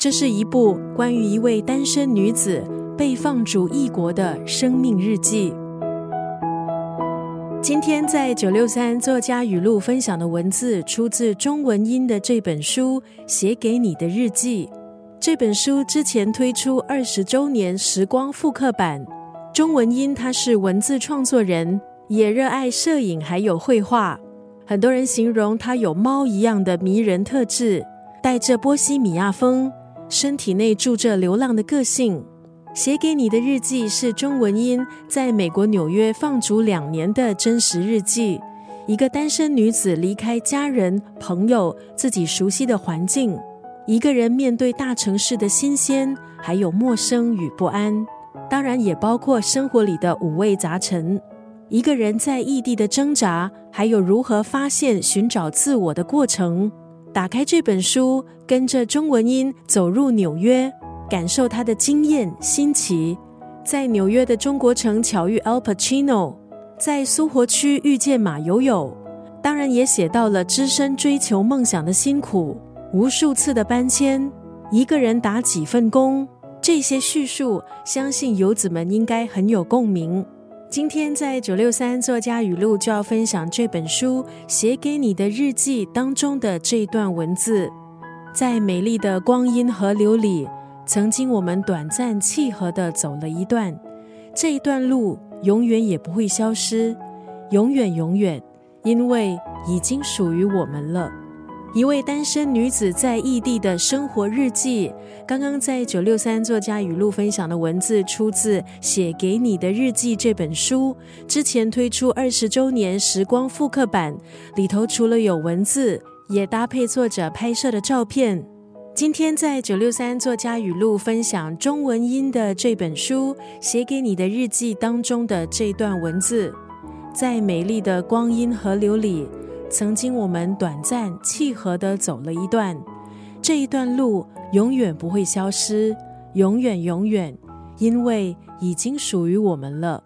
这是一部关于一位单身女子被放逐异国的生命日记。今天在九六三作家语录分享的文字，出自中文音的这本书《写给你的日记》。这本书之前推出二十周年时光复刻版。中文音他是文字创作人，也热爱摄影还有绘画。很多人形容他有猫一样的迷人特质，带着波西米亚风，身体内住着流浪的个性。写给你的日记是中文音在美国纽约放逐两年的真实日记。一个单身女子离开家人、朋友、自己熟悉的环境，一个人面对大城市的新鲜，还有陌生与不安，当然也包括生活里的五味杂陈。一个人在异地的挣扎，还有如何发现、寻找自我的过程。打开这本书，跟着中文音走入纽约。感受他的经验新奇，在纽约的中国城巧遇 Al Pacino，在苏活区遇见马友友，当然也写到了只身追求梦想的辛苦，无数次的搬迁，一个人打几份工，这些叙述，相信游子们应该很有共鸣。今天在九六三作家语录就要分享这本书写给你的日记当中的这一段文字，在美丽的光阴河流里。曾经我们短暂契合的走了一段，这一段路永远也不会消失，永远永远，因为已经属于我们了。一位单身女子在异地的生活日记，刚刚在九六三作家语录分享的文字，出自《写给你的日记》这本书。之前推出二十周年时光复刻版，里头除了有文字，也搭配作者拍摄的照片。今天在九六三作家语录分享中文音的这本书，写给你的日记当中的这段文字，在美丽的光阴河流里，曾经我们短暂契合的走了一段，这一段路永远不会消失，永远永远，因为已经属于我们了。